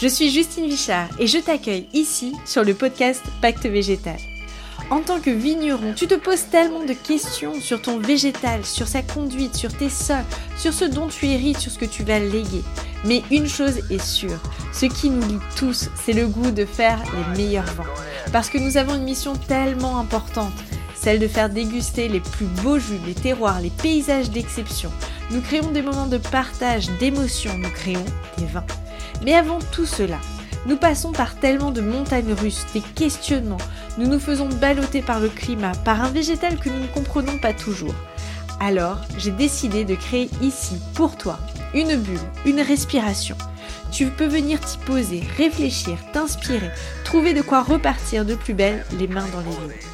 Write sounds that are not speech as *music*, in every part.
Je suis Justine Vichard et je t'accueille ici sur le podcast Pacte Végétal. En tant que vigneron, tu te poses tellement de questions sur ton végétal, sur sa conduite, sur tes sols, sur ce dont tu hérites, sur ce que tu vas léguer. Mais une chose est sûre, ce qui nous lie tous, c'est le goût de faire les meilleurs vins. Parce que nous avons une mission tellement importante, celle de faire déguster les plus beaux jus, les terroirs, les paysages d'exception. Nous créons des moments de partage, d'émotion, nous créons des vins. Mais avant tout cela, nous passons par tellement de montagnes russes, des questionnements, nous nous faisons balloter par le climat, par un végétal que nous ne comprenons pas toujours. Alors, j'ai décidé de créer ici, pour toi, une bulle, une respiration. Tu peux venir t'y poser, réfléchir, t'inspirer, trouver de quoi repartir de plus belle les mains dans les lignes.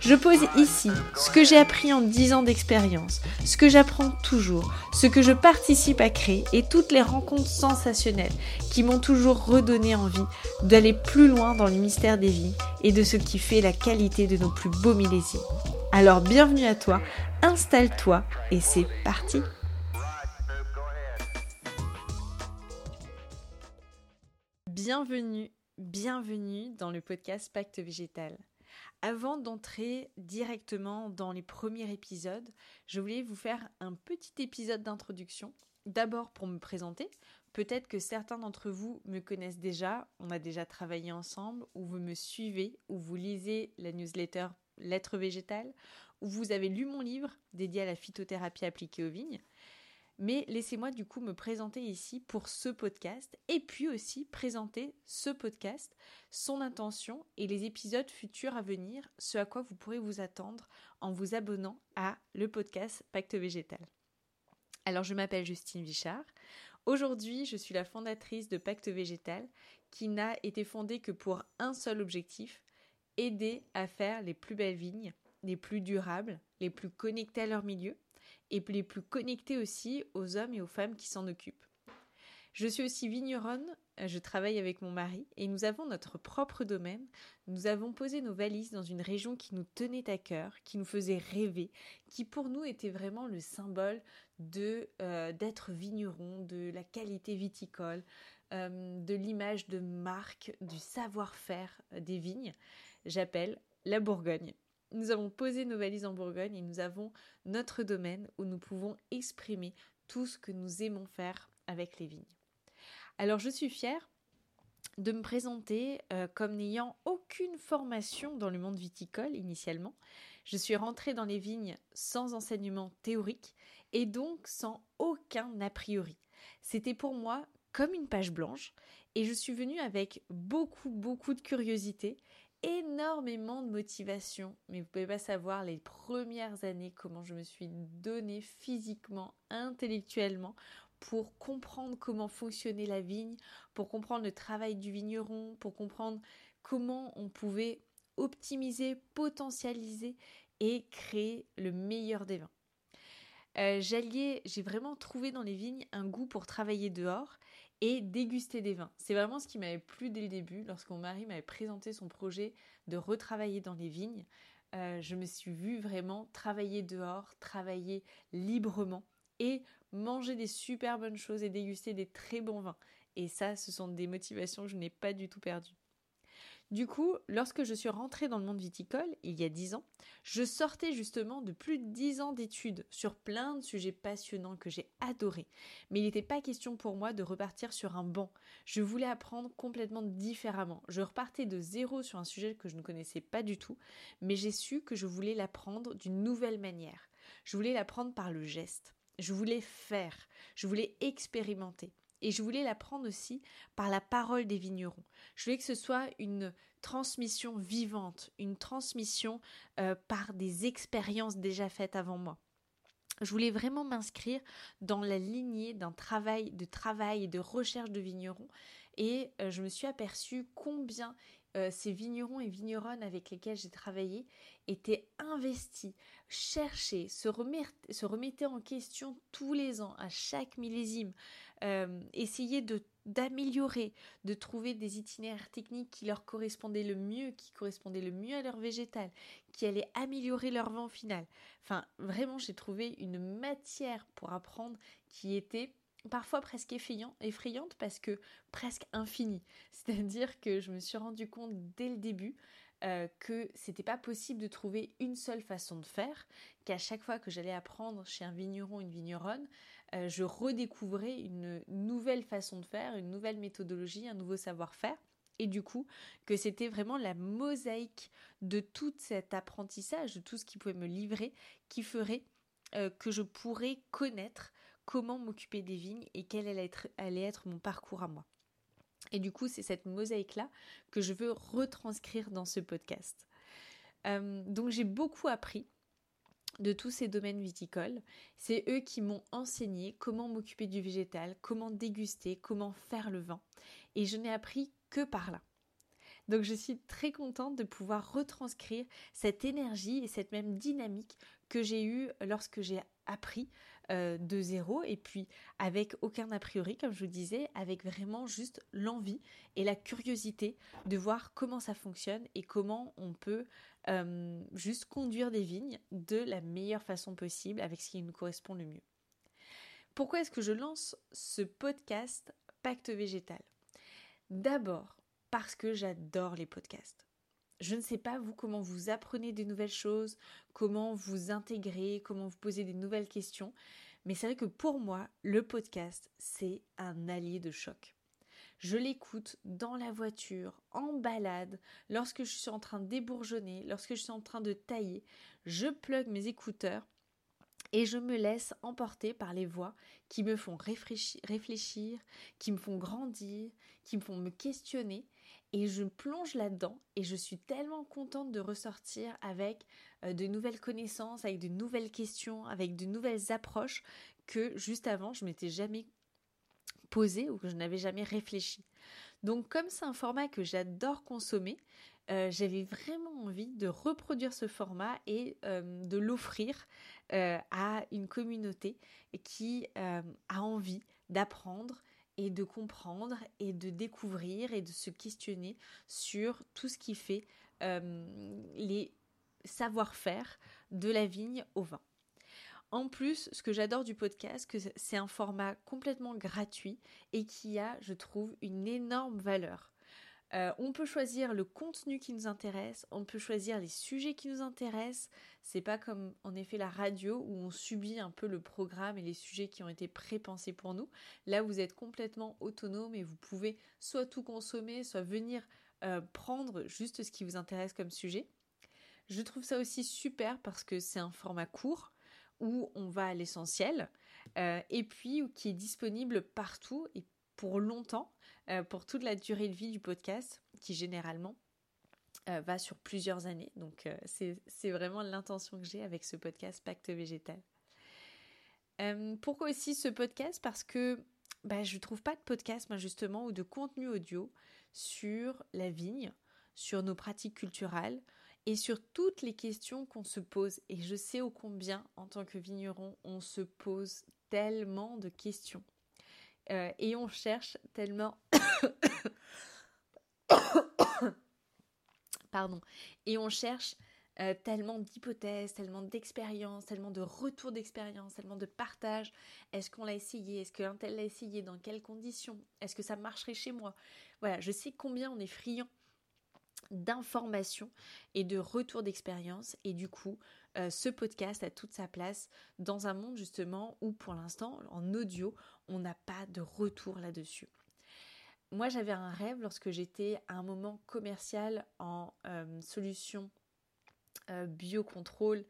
Je pose ici ce que j'ai appris en 10 ans d'expérience, ce que j'apprends toujours, ce que je participe à créer et toutes les rencontres sensationnelles qui m'ont toujours redonné envie d'aller plus loin dans le mystère des vies et de ce qui fait la qualité de nos plus beaux millésimes. Alors bienvenue à toi, installe-toi et c'est parti Bienvenue, bienvenue dans le podcast Pacte Végétal. Avant d'entrer directement dans les premiers épisodes, je voulais vous faire un petit épisode d'introduction. D'abord pour me présenter. Peut-être que certains d'entre vous me connaissent déjà, on a déjà travaillé ensemble, ou vous me suivez, ou vous lisez la newsletter Lettres végétales, ou vous avez lu mon livre dédié à la phytothérapie appliquée aux vignes. Mais laissez-moi du coup me présenter ici pour ce podcast et puis aussi présenter ce podcast, son intention et les épisodes futurs à venir, ce à quoi vous pourrez vous attendre en vous abonnant à le podcast Pacte Végétal. Alors je m'appelle Justine Vichard. Aujourd'hui, je suis la fondatrice de Pacte Végétal qui n'a été fondée que pour un seul objectif, aider à faire les plus belles vignes, les plus durables, les plus connectées à leur milieu et les plus connectés aussi aux hommes et aux femmes qui s'en occupent. Je suis aussi vigneronne, je travaille avec mon mari et nous avons notre propre domaine. Nous avons posé nos valises dans une région qui nous tenait à cœur, qui nous faisait rêver, qui pour nous était vraiment le symbole de euh, d'être vigneron, de la qualité viticole, euh, de l'image de marque, du savoir-faire des vignes. J'appelle la Bourgogne nous avons posé nos valises en Bourgogne et nous avons notre domaine où nous pouvons exprimer tout ce que nous aimons faire avec les vignes. Alors je suis fière de me présenter euh, comme n'ayant aucune formation dans le monde viticole initialement. Je suis rentrée dans les vignes sans enseignement théorique et donc sans aucun a priori. C'était pour moi comme une page blanche et je suis venue avec beaucoup beaucoup de curiosité énormément de motivation, mais vous pouvez pas savoir les premières années comment je me suis donnée physiquement, intellectuellement pour comprendre comment fonctionnait la vigne, pour comprendre le travail du vigneron, pour comprendre comment on pouvait optimiser, potentialiser et créer le meilleur des vins. Euh, j'ai vraiment trouvé dans les vignes un goût pour travailler dehors et déguster des vins. C'est vraiment ce qui m'avait plu dès le début, lorsque mon mari m'avait présenté son projet de retravailler dans les vignes. Euh, je me suis vue vraiment travailler dehors, travailler librement et manger des super bonnes choses et déguster des très bons vins. Et ça, ce sont des motivations que je n'ai pas du tout perdues. Du coup, lorsque je suis rentrée dans le monde viticole, il y a dix ans, je sortais justement de plus de dix ans d'études sur plein de sujets passionnants que j'ai adorés. Mais il n'était pas question pour moi de repartir sur un banc. Je voulais apprendre complètement différemment. Je repartais de zéro sur un sujet que je ne connaissais pas du tout, mais j'ai su que je voulais l'apprendre d'une nouvelle manière. Je voulais l'apprendre par le geste. Je voulais faire. Je voulais expérimenter. Et je voulais l'apprendre aussi par la parole des vignerons. Je voulais que ce soit une transmission vivante, une transmission euh, par des expériences déjà faites avant moi. Je voulais vraiment m'inscrire dans la lignée d'un travail de travail et de recherche de vignerons et euh, je me suis aperçue combien euh, ces vignerons et vigneronnes avec lesquels j'ai travaillé étaient investis, cherchaient, se, se remettaient en question tous les ans, à chaque millésime, euh, essayer d'améliorer, de trouver des itinéraires techniques qui leur correspondaient le mieux, qui correspondaient le mieux à leur végétal, qui allaient améliorer leur vent final. Enfin, vraiment, j'ai trouvé une matière pour apprendre qui était parfois presque effrayante parce que presque infinie. *laughs* C'est-à-dire que je me suis rendu compte dès le début euh, que c'était pas possible de trouver une seule façon de faire, qu'à chaque fois que j'allais apprendre chez un vigneron, une vigneronne, euh, je redécouvrais une nouvelle façon de faire, une nouvelle méthodologie, un nouveau savoir-faire. Et du coup, que c'était vraiment la mosaïque de tout cet apprentissage, de tout ce qui pouvait me livrer, qui ferait euh, que je pourrais connaître comment m'occuper des vignes et quel allait être, allait être mon parcours à moi. Et du coup, c'est cette mosaïque-là que je veux retranscrire dans ce podcast. Euh, donc j'ai beaucoup appris de tous ces domaines viticoles. C'est eux qui m'ont enseigné comment m'occuper du végétal, comment déguster, comment faire le vin. Et je n'ai appris que par là. Donc je suis très contente de pouvoir retranscrire cette énergie et cette même dynamique que j'ai eue lorsque j'ai appris euh, de zéro et puis avec aucun a priori, comme je vous disais, avec vraiment juste l'envie et la curiosité de voir comment ça fonctionne et comment on peut euh, juste conduire des vignes de la meilleure façon possible avec ce qui nous correspond le mieux. Pourquoi est-ce que je lance ce podcast Pacte Végétal? D'abord parce que j'adore les podcasts. Je ne sais pas vous comment vous apprenez des nouvelles choses, comment vous intégrez, comment vous posez des nouvelles questions, mais c'est vrai que pour moi, le podcast, c'est un allié de choc. Je l'écoute dans la voiture, en balade, lorsque je suis en train de débourgeonner, lorsque je suis en train de tailler, je plug mes écouteurs et je me laisse emporter par les voix qui me font réfléchir, qui me font grandir, qui me font me questionner et je plonge là-dedans et je suis tellement contente de ressortir avec euh, de nouvelles connaissances, avec de nouvelles questions, avec de nouvelles approches que juste avant je m'étais jamais posée ou que je n'avais jamais réfléchi. Donc comme c'est un format que j'adore consommer, euh, j'avais vraiment envie de reproduire ce format et euh, de l'offrir à une communauté qui a envie d'apprendre et de comprendre et de découvrir et de se questionner sur tout ce qui fait euh, les savoir-faire de la vigne au vin. En plus, ce que j'adore du podcast, c'est un format complètement gratuit et qui a, je trouve, une énorme valeur. Euh, on peut choisir le contenu qui nous intéresse, on peut choisir les sujets qui nous intéressent. C'est pas comme en effet la radio où on subit un peu le programme et les sujets qui ont été prépensés pour nous. Là, vous êtes complètement autonome et vous pouvez soit tout consommer, soit venir euh, prendre juste ce qui vous intéresse comme sujet. Je trouve ça aussi super parce que c'est un format court où on va à l'essentiel euh, et puis qui est disponible partout et pour longtemps, euh, pour toute la durée de vie du podcast, qui généralement euh, va sur plusieurs années. Donc euh, c'est vraiment l'intention que j'ai avec ce podcast Pacte Végétal. pourquoi aussi ce podcast? Parce que bah, je ne trouve pas de podcast, moi, justement, ou de contenu audio sur la vigne, sur nos pratiques culturelles et sur toutes les questions qu'on se pose. Et je sais au combien, en tant que vigneron, on se pose tellement de questions. Euh, et on cherche tellement... *coughs* Pardon. Et on cherche euh, tellement d'hypothèses, tellement d'expériences, tellement de retours d'expérience, tellement de partage. Est-ce qu'on l'a essayé? Est-ce qu'un tel l'a essayé? Dans quelles conditions? Est-ce que ça marcherait chez moi? Voilà, je sais combien on est friand d'informations et de retours d'expérience et du coup euh, ce podcast a toute sa place dans un monde justement où pour l'instant en audio on n'a pas de retour là-dessus. Moi j'avais un rêve lorsque j'étais à un moment commercial en euh, solution euh, biocontrôle.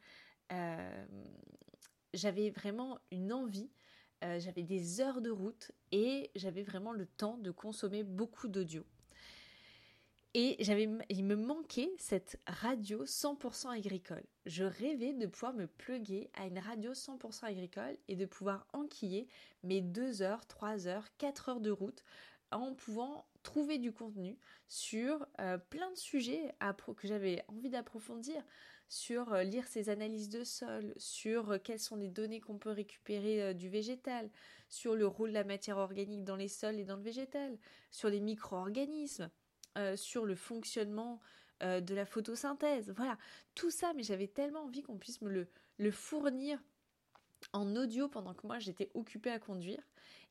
j'avais vraiment une envie j'avais des heures de route et j'avais vraiment le temps de consommer beaucoup d'audio. Et j'avais, il me manquait cette radio 100% agricole. Je rêvais de pouvoir me pluguer à une radio 100% agricole et de pouvoir enquiller mes 2 heures, 3 heures, 4 heures de route en pouvant trouver du contenu sur euh, plein de sujets que j'avais envie d'approfondir, sur euh, lire ces analyses de sol, sur euh, quelles sont les données qu'on peut récupérer du végétal, sur le rôle de la matière organique dans les sols et dans le végétal, sur les micro-organismes. Euh, sur le fonctionnement euh, de la photosynthèse. Voilà, tout ça, mais j'avais tellement envie qu'on puisse me le, fournir en audio pendant que moi j'étais occupée à conduire.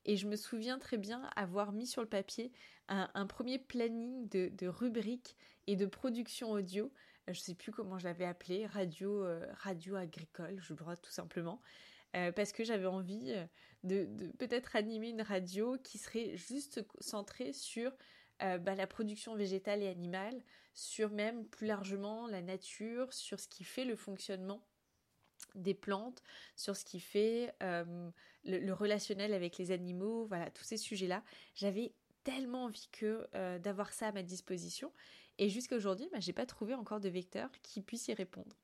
Et je me souviens très bien avoir mis sur le papier un, premier planning de, rubriques et de production audio. Euh, je ne sais plus comment je l'avais appelé, radio, radio agricole, je crois tout simplement. Parce que j'avais envie de, peut-être animer une radio qui serait juste centrée sur bah, la production végétale et animale, sur même plus largement la nature, sur ce qui fait le fonctionnement des plantes, sur ce qui fait le, relationnel avec les animaux, voilà, tous ces sujets-là. J'avais tellement envie que euh, d'avoir ça à ma disposition. Et jusqu'à aujourd'hui, bah, j'ai pas trouvé encore de vecteur qui puisse y répondre.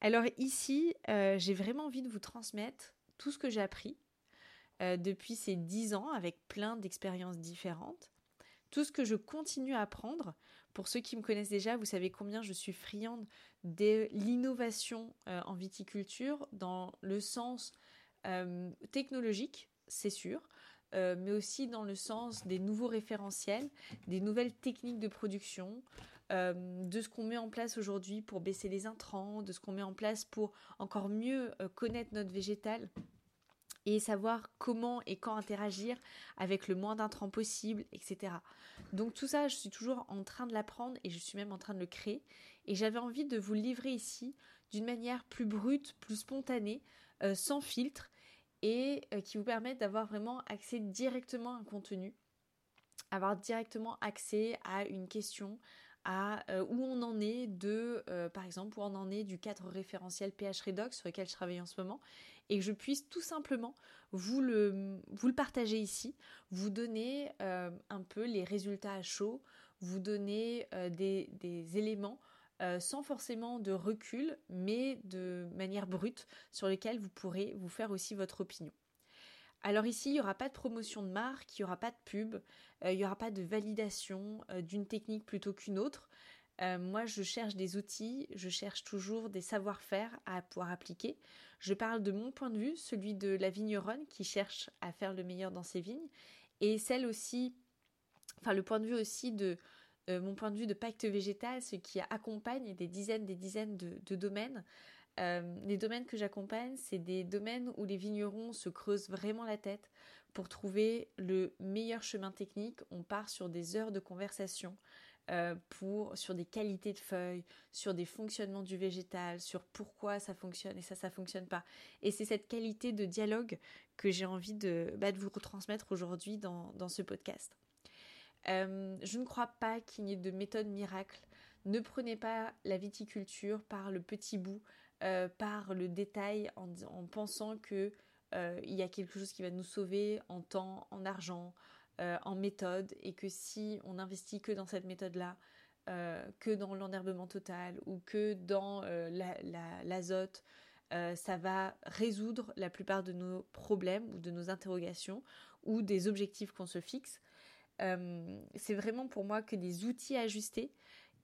Alors ici, euh, j'ai vraiment envie de vous transmettre tout ce que j'ai appris euh, depuis ces dix ans avec plein d'expériences différentes, tout ce que je continue à apprendre. Pour ceux qui me connaissent déjà, vous savez combien je suis friande de l'innovation en viticulture dans le sens technologique, c'est sûr, euh, mais aussi dans le sens des nouveaux référentiels, des nouvelles techniques de production, euh, de ce qu'on met en place aujourd'hui pour baisser les intrants, de ce qu'on met en place pour encore mieux euh, connaître notre végétal et savoir comment et quand interagir avec le moins d'intrants possible, etc. Donc tout ça, je suis toujours en train de l'apprendre et je suis même en train de le créer. Et j'avais envie de vous livrer ici d'une manière plus brute, plus spontanée, sans filtre, et euh, qui vous permettent d'avoir vraiment accès directement à un contenu, avoir directement accès à une question, à euh, où on en est de, euh, par exemple, où on en est du cadre référentiel PH Redox sur lequel je travaille en ce moment, et que je puisse tout simplement vous le, vous le partager ici, vous donner un peu les résultats à chaud, vous donner des, des éléments euh, sans forcément de recul, mais de manière brute, sur lesquelles vous pourrez vous faire aussi votre opinion. Alors ici, il n'y aura pas de promotion de marque, il n'y aura pas de pub, euh, il n'y aura pas de validation euh, d'une technique plutôt qu'une autre. Moi, je cherche des outils, je cherche toujours des savoir-faire à pouvoir appliquer. Je parle de mon point de vue, celui de la vigneronne qui cherche à faire le meilleur dans ses vignes, et celle aussi, enfin le point de vue aussi de, euh, mon point de vue de pacte végétal, ce qui accompagne des dizaines, des dizaines de, domaines. Euh, les domaines que j'accompagne, c'est des domaines où les vignerons se creusent vraiment la tête pour trouver le meilleur chemin technique. On part sur des heures de conversation. Euh, pour sur des qualités de feuilles, sur des fonctionnements du végétal, sur pourquoi ça fonctionne et ça ça fonctionne pas. Et c'est cette qualité de dialogue que j'ai envie de, bah, vous retransmettre aujourd'hui dans, ce podcast. Euh, je ne crois pas qu'il y ait de méthode miracle. Ne prenez pas la viticulture par le petit bout, euh, par le détail, en, pensant que euh, il y a quelque chose qui va nous sauver en temps, en argent, en méthode, et que si on investit que dans cette méthode-là, que dans l'enherbement total ou que dans l'azote, ça va résoudre la plupart de nos problèmes ou de nos interrogations ou des objectifs qu'on se fixe. Euh, c'est vraiment pour moi que des outils ajustés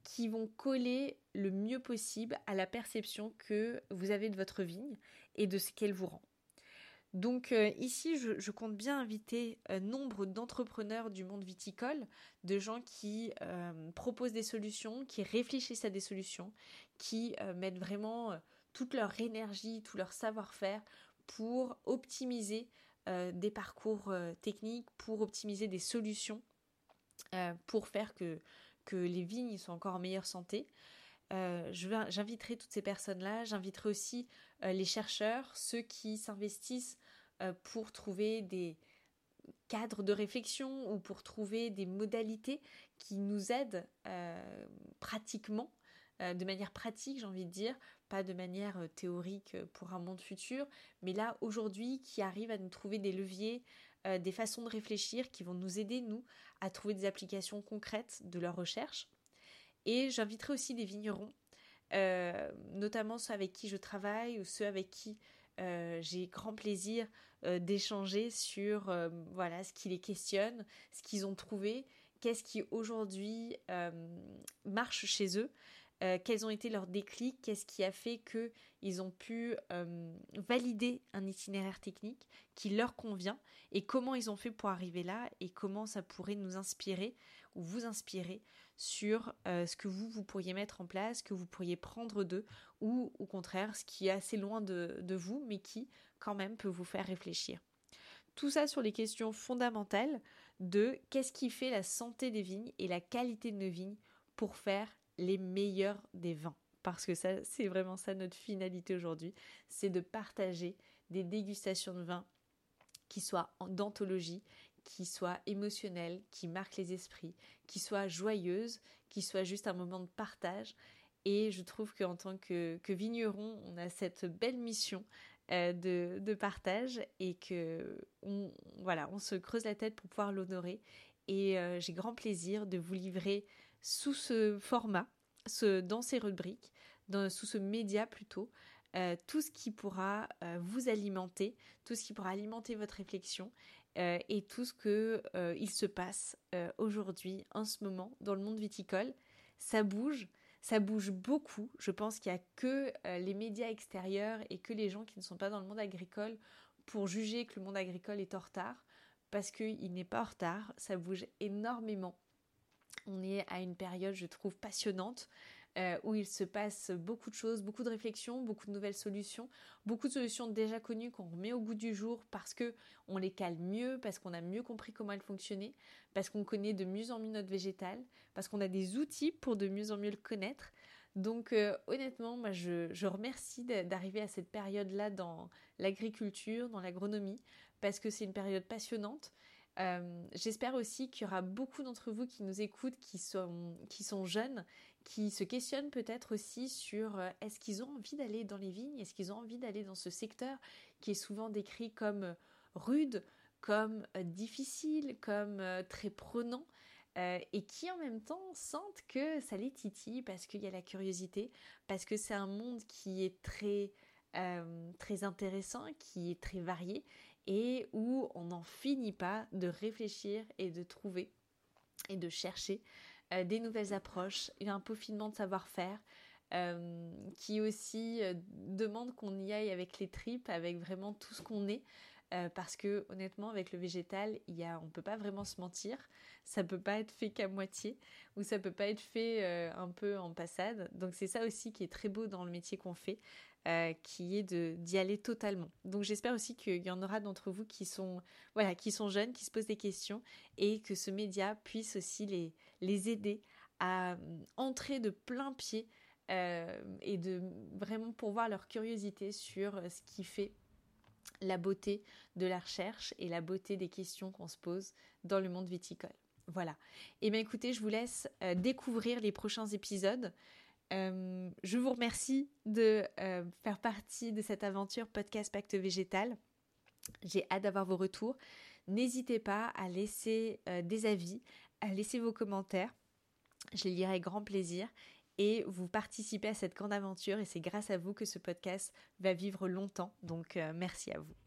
qui vont coller le mieux possible à la perception que vous avez de votre vigne et de ce qu'elle vous rend. Donc euh, ici, je, compte bien inviter euh, nombre d'entrepreneurs du monde viticole, de gens qui proposent des solutions, qui réfléchissent à des solutions, qui mettent vraiment toute leur énergie, tout leur savoir-faire pour optimiser euh, des parcours euh, techniques pour optimiser des solutions euh, pour faire que les vignes soient encore en meilleure santé. J'inviterai toutes ces personnes-là, j'inviterai aussi les chercheurs, ceux qui s'investissent pour trouver des cadres de réflexion ou pour trouver des modalités qui nous aident pratiquement euh, de manière pratique, j'ai envie de dire, pas de manière euh, théorique euh, pour un monde futur, mais là aujourd'hui qui arrive à nous trouver des leviers, des façons de réfléchir qui vont nous aider, nous, à trouver des applications concrètes de leur recherche. Et j'inviterai aussi des vignerons, notamment ceux avec qui je travaille ou ceux avec qui j'ai grand plaisir d'échanger sur voilà ce qui les questionne, ce qu'ils ont trouvé, qu'est-ce qui aujourd'hui marche chez eux. Euh, quels ont été leurs déclics, qu'est-ce qui a fait qu'ils ont pu euh, valider un itinéraire technique qui leur convient et comment ils ont fait pour arriver là et comment ça pourrait nous inspirer ou vous inspirer sur euh, ce que vous, pourriez mettre en place, que vous pourriez prendre d'eux ou au contraire ce qui est assez loin de, de vous mais qui quand même peut vous faire réfléchir. Tout ça sur les questions fondamentales de qu'est-ce qui fait la santé des vignes et la qualité de nos vignes pour faire les meilleurs des vins. Parce que ça, c'est vraiment ça notre finalité aujourd'hui, c'est de partager des dégustations de vins qui soient d'anthologie, qui soient émotionnelles, qui marquent les esprits, qui soient joyeuses, qui soient juste un moment de partage. Et je trouve qu'en tant que, vigneron, on a cette belle mission euh, de, partage et que on, voilà, on se creuse la tête pour pouvoir l'honorer. Et euh, j'ai grand plaisir de vous livrer sous ce format, dans ces rubriques, sous ce média plutôt, euh, tout ce qui pourra vous alimenter, tout ce qui pourra alimenter votre réflexion euh, et tout ce que il se passe aujourd'hui, en ce moment, dans le monde viticole. Ça bouge, ça bouge beaucoup. Je pense qu'il n'y a que les médias extérieurs et que les gens qui ne sont pas dans le monde agricole pour juger que le monde agricole est en retard, parce qu'il n'est pas en retard, ça bouge énormément. On est à une période, je trouve, passionnante. Euh, où il se passe beaucoup de choses, beaucoup de réflexions, beaucoup de nouvelles solutions, beaucoup de solutions déjà connues qu'on remet au goût du jour parce que on les cale mieux, parce qu'on a mieux compris comment elles fonctionnaient, parce qu'on connaît de mieux en mieux notre végétal, parce qu'on a des outils pour de mieux en mieux le connaître. Donc euh, honnêtement, moi je, je remercie d'arriver à cette période-là dans l'agriculture, dans l'agronomie, parce que c'est une période passionnante. Euh, j'espère aussi qu'il y aura beaucoup d'entre vous qui nous écoutent, qui sont, qui sont jeunes, qui se questionnent peut-être aussi sur euh, est-ce qu'ils ont envie d'aller dans les vignes, est-ce qu'ils ont envie d'aller dans ce secteur qui est souvent décrit comme euh, rude, comme difficile, comme très prenant. et qui en même temps sentent que ça les titille parce qu'il y a la curiosité, parce que c'est un monde qui est très, très intéressant, qui est très varié et où on n'en finit pas de réfléchir et de trouver et de chercher euh, des nouvelles approches, un peaufinement de savoir-faire. Euh, qui aussi euh, demande qu'on y aille avec les tripes, avec vraiment tout ce qu'on est. parce que honnêtement, avec le végétal, y a, on peut pas vraiment se mentir. Ça peut pas être fait qu'à moitié, ou ça peut pas être fait un peu en passade. Donc c'est ça aussi qui est très beau dans le métier qu'on fait, euh, qui est d'y aller totalement. Donc j'espère aussi qu'il y en aura d'entre vous qui sont voilà qui sont jeunes, qui se posent des questions et que ce média puisse aussi les les aider à euh, entrer de plein pied euh, et de vraiment pourvoir leur curiosité sur ce qui fait la beauté de la recherche et la beauté des questions qu'on se pose dans le monde viticole. Voilà. Et eh bien écoutez, je vous laisse découvrir les prochains épisodes. Euh, je vous remercie de euh, faire partie de cette aventure podcast Pacte Végétal. J'ai hâte d'avoir vos retours. N'hésitez pas à laisser euh, des avis, à laisser vos commentaires. Je les lirai avec grand plaisir et vous participez à cette grande aventure et c'est grâce à vous que ce podcast va vivre longtemps. Donc merci à vous.